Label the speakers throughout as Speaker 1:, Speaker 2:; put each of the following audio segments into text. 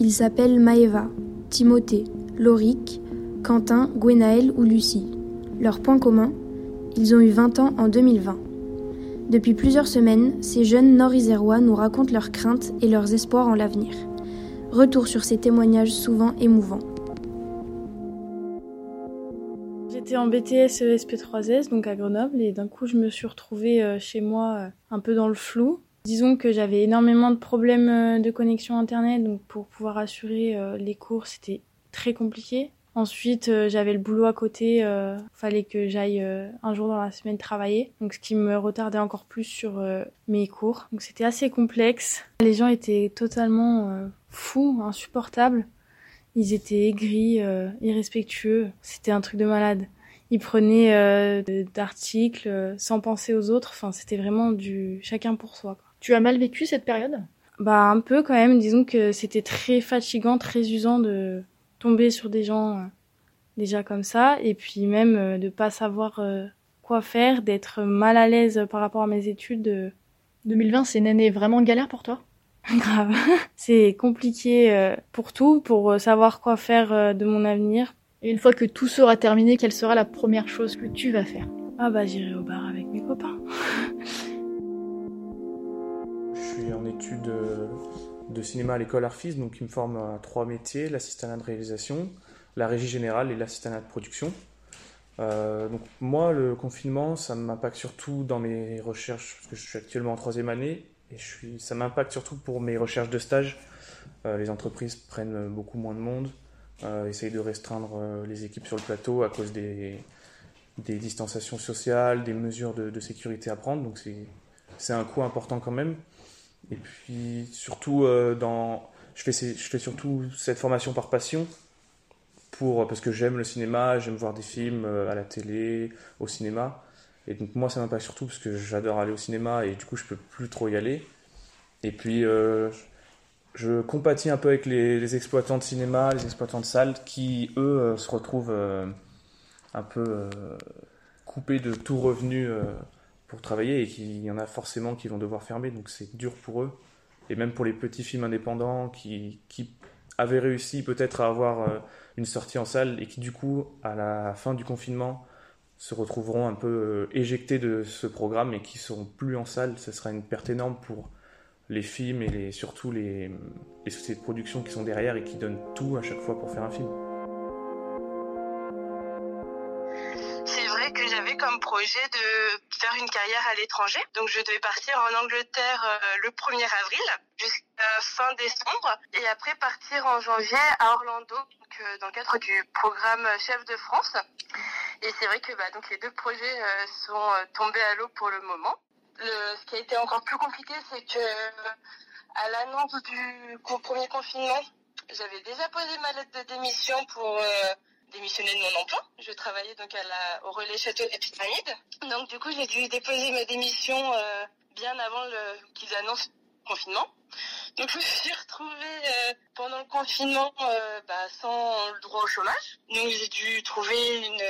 Speaker 1: Ils s'appellent Maeva, Timothée, Lauric, Quentin, Gwenaël ou Lucie. Leur point commun Ils ont eu 20 ans en 2020. Depuis plusieurs semaines, ces jeunes nord-isérois nous racontent leurs craintes et leurs espoirs en l'avenir. Retour sur ces témoignages souvent émouvants.
Speaker 2: J'étais en BTS SP3S, donc à Grenoble, et d'un coup je me suis retrouvée euh, chez moi euh, un peu dans le flou. Disons que j'avais énormément de problèmes euh, de connexion internet, donc pour pouvoir assurer les cours c'était très compliqué. Ensuite, j'avais le boulot à côté, euh, fallait que j'aille un jour dans la semaine travailler, donc ce qui me retardait encore plus sur mes cours. Donc c'était assez complexe. Les gens étaient totalement fous, insupportables. Ils étaient aigris, irrespectueux. C'était un truc de malade il prenait euh, d'articles euh, sans penser aux autres. Enfin, c'était vraiment du chacun pour soi. Quoi.
Speaker 3: Tu as mal vécu cette période?
Speaker 2: Bah un peu quand même. Disons que c'était très fatigant, très usant de tomber sur des gens euh, déjà comme ça, et puis même euh, de pas savoir euh, quoi faire, d'être mal à l'aise par rapport à mes études.
Speaker 3: 2020, c'est une année vraiment galère pour toi?
Speaker 2: Grave. c'est compliqué pour tout, pour savoir quoi faire de mon avenir,
Speaker 3: et une fois que tout sera terminé, quelle sera la première chose que tu vas faire?
Speaker 2: Ah bah j'irai au bar avec mes copains.
Speaker 4: Suis en études de cinéma à l'école Arfis, donc qui me forme à trois métiers, l'assistanat de réalisation, la régie générale et l'assistanat de production. Euh, donc moi, le confinement, ça m'impacte surtout dans mes recherches, parce que je suis actuellement en troisième année, et ça m'impacte surtout pour mes recherches de stage. Euh, les entreprises prennent beaucoup moins de monde, euh, essaye de restreindre euh, les équipes sur le plateau à cause des, des distanciations sociales, des mesures de, de sécurité à prendre. Donc c'est un coût important quand même. Et puis surtout, euh, dans, je, fais, je fais surtout cette formation par passion. Pour, parce que j'aime le cinéma, j'aime voir des films euh, à la télé, au cinéma. Et donc moi ça m'impacte surtout parce que j'adore aller au cinéma et du coup je peux plus trop y aller. Et puis euh, je compatis un peu avec les, exploitants de cinéma, les exploitants de salles qui, eux, euh, se retrouvent euh, un peu euh, coupés de tout revenu euh, pour travailler et qu'il y en a forcément qui vont devoir fermer, donc c'est dur pour eux. Et même pour les petits films indépendants qui, qui avaient réussi peut-être à avoir euh, une sortie en salle et qui, du coup, à la fin du confinement, se retrouveront un peu euh, éjectés de ce programme et qui seront plus en salle, ce sera une perte énorme pour les films et surtout les, les sociétés de production qui sont derrière et qui donnent tout à chaque fois pour faire un film.
Speaker 5: C'est vrai que j'avais comme projet de faire une carrière à l'étranger. Donc je devais partir en Angleterre euh, le 1er avril jusqu'à fin décembre et après partir en janvier à Orlando euh, dans le cadre du programme Chef de France. Et c'est vrai que bah, donc les deux projets euh, sont tombés à l'eau pour le moment. Ce qui a été encore plus compliqué, c'est que à l'annonce du premier confinement, j'avais déjà posé ma lettre de démission pour démissionner de mon emploi. Je travaillais donc à la, au relais château des. Donc du coup, j'ai dû déposer ma démission euh, bien avant qu'ils annoncent le confinement. Donc je me suis retrouvée euh, pendant le confinement euh, bah, sans le droit au chômage. Donc j'ai dû trouver une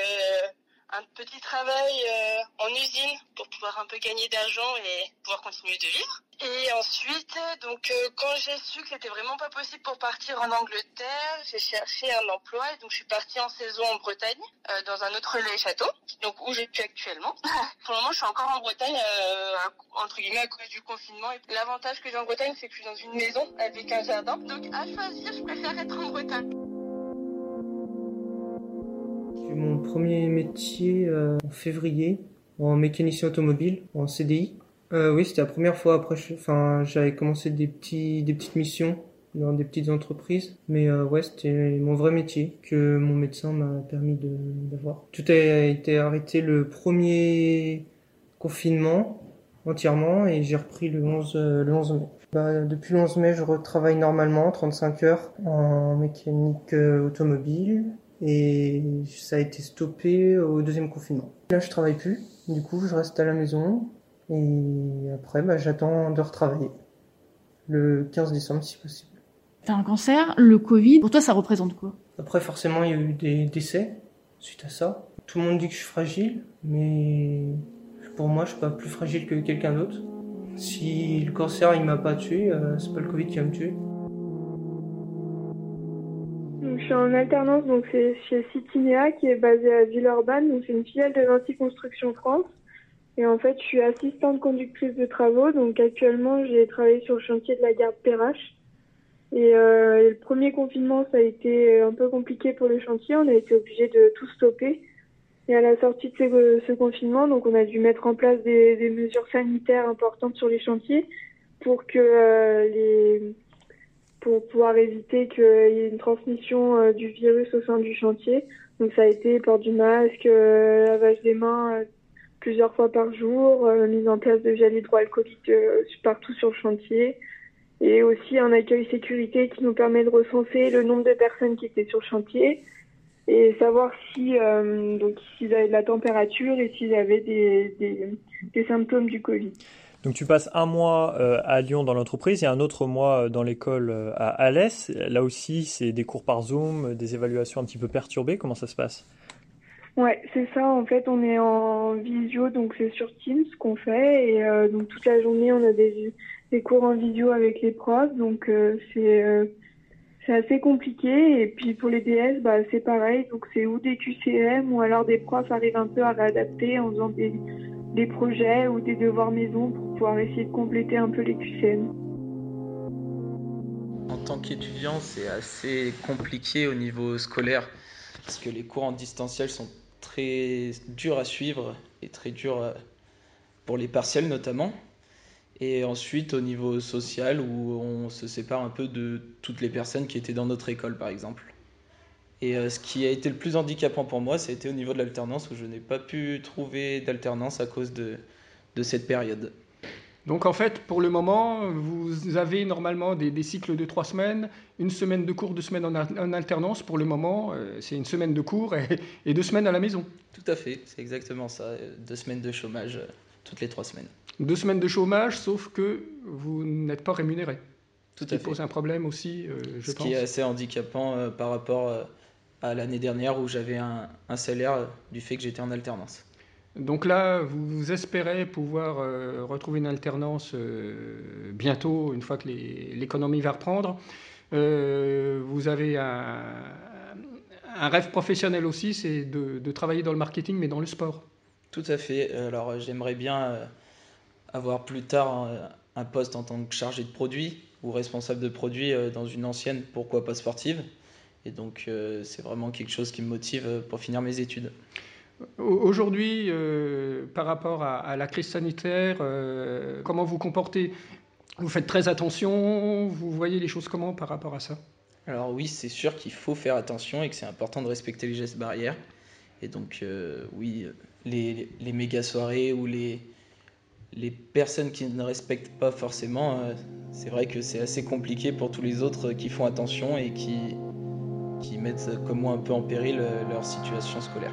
Speaker 5: un petit travail euh, en usine pour pouvoir un peu gagner d'argent et pouvoir continuer de vivre. Et ensuite, donc euh, quand j'ai su que c'était vraiment pas possible pour partir en Angleterre, j'ai cherché un emploi et donc je suis partie en saison en Bretagne euh, dans un autre château, donc où je suis actuellement. pour le moment, je suis encore en Bretagne euh, entre guillemets à cause du confinement. L'avantage que j'ai en Bretagne, c'est que je suis dans une maison avec un jardin. Donc à choisir, je préfère être en Bretagne
Speaker 6: premier métier euh, en février en mécanicien automobile en CDI. Euh, oui, c'était la première fois. Après, enfin, j'avais commencé des petits, des petites missions dans des petites entreprises. Mais euh, ouais, c'était mon vrai métier que mon médecin m'a permis d'avoir. Tout a été arrêté le premier confinement entièrement et j'ai repris le 11, euh, le 11 mai. Bah, depuis le 11 mai, je retravaille normalement, 35 heures en mécanique automobile et ça a été stoppé au deuxième confinement. Là, je travaille plus, du coup, je reste à la maison et après, bah, j'attends de retravailler le 15 décembre si possible.
Speaker 3: T'as un cancer, le Covid, pour toi, ça représente quoi?
Speaker 6: Après, forcément, il y a eu des décès suite à ça. Tout le monde dit que je suis fragile, mais pour moi, je suis pas plus fragile que quelqu'un d'autre. Si le cancer il m'a pas tué, euh, c'est pas le Covid qui va me tuer.
Speaker 7: Je suis en alternance, donc c'est chez Citinea qui est basée à Villeurbanne, donc c'est une filiale de Vinci Construction France. Et en fait, je suis assistante conductrice de travaux, donc actuellement j'ai travaillé sur le chantier de la gare Perrache. Et, euh, le premier confinement, ça a été un peu compliqué pour le chantier, on a été obligé de tout stopper. Et à la sortie de ce, confinement, donc on a dû mettre en place des, des mesures sanitaires importantes sur les chantiers pour que euh, les pour pouvoir éviter qu'il y ait une transmission euh, du virus au sein du chantier. Donc ça a été port du masque, euh, lavage des mains plusieurs fois par jour, mise en place de gel hydroalcoolique partout sur le chantier et aussi un accueil sécurité qui nous permet de recenser le nombre de personnes qui étaient sur le chantier et savoir si euh, donc s'ils avaient de la température et s'ils avaient des, des, symptômes du Covid.
Speaker 8: Donc tu passes un mois euh, à Lyon dans l'entreprise et un autre mois euh, dans l'école à Alès. Là aussi, c'est des cours par Zoom, des évaluations un petit peu perturbées. Comment ça se passe?
Speaker 7: Ouais, c'est ça. En fait, on est en visio, donc c'est sur Teams qu'on fait. Et donc toute la journée, on a des, cours en visio avec les profs. Donc c'est assez compliqué. Et puis pour les DS, bah, c'est pareil. Donc c'est ou des QCM ou alors des profs arrivent un peu à réadapter en faisant des, projets ou des devoirs maison essayer de compléter un peu les QCM.
Speaker 9: En tant qu'étudiant, c'est assez compliqué au niveau scolaire parce que les cours en distanciel sont très durs à suivre et très durs euh, pour les partiels notamment. Et ensuite, au niveau social, où on se sépare un peu de toutes les personnes qui étaient dans notre école, par exemple. Et euh, ce qui a été le plus handicapant pour moi, c'était au niveau de l'alternance, où je n'ai pas pu trouver d'alternance à cause de, cette période.
Speaker 10: Donc en fait, pour le moment, vous avez normalement des, cycles de trois semaines, une semaine de cours, deux semaines en, alternance. Pour le moment, euh, c'est une semaine de cours et, et, deux semaines à la maison.
Speaker 9: Tout à fait, c'est exactement ça. Deux semaines de chômage euh, toutes les trois semaines
Speaker 10: deux semaines de chômage, sauf que vous n'êtes pas rémunéré.
Speaker 9: Tout à fait.
Speaker 10: pose un problème aussi, euh, je
Speaker 9: Ce
Speaker 10: pense.
Speaker 9: qui est assez handicapant par rapport à l'année dernière où j'avais un, salaire du fait que j'étais en alternance.
Speaker 10: Donc là, vous espérez pouvoir retrouver une alternance bientôt, une fois que l'économie va reprendre. vous avez un, rêve professionnel aussi, c'est de, de, travailler dans le marketing, mais dans le sport.
Speaker 9: Tout à fait. Alors j'aimerais bien avoir plus tard un, poste en tant que chargé de produit ou responsable de produit euh, dans une ancienne, pourquoi pas sportive. Et donc euh, c'est vraiment quelque chose qui me motive euh, pour finir mes études.
Speaker 10: Aujourd'hui, par rapport à, la crise sanitaire, comment vous comportez? Vous faites très attention? Vous voyez les choses comment par rapport à ça?
Speaker 9: Alors oui, c'est sûr qu'il faut faire attention et que c'est important de respecter les gestes barrières. Et donc oui, les, les méga soirées ou les, personnes qui ne respectent pas forcément, euh, c'est vrai que c'est assez compliqué pour tous les autres qui font attention et qui, mettent comme moi un peu en péril euh, leur situation scolaire.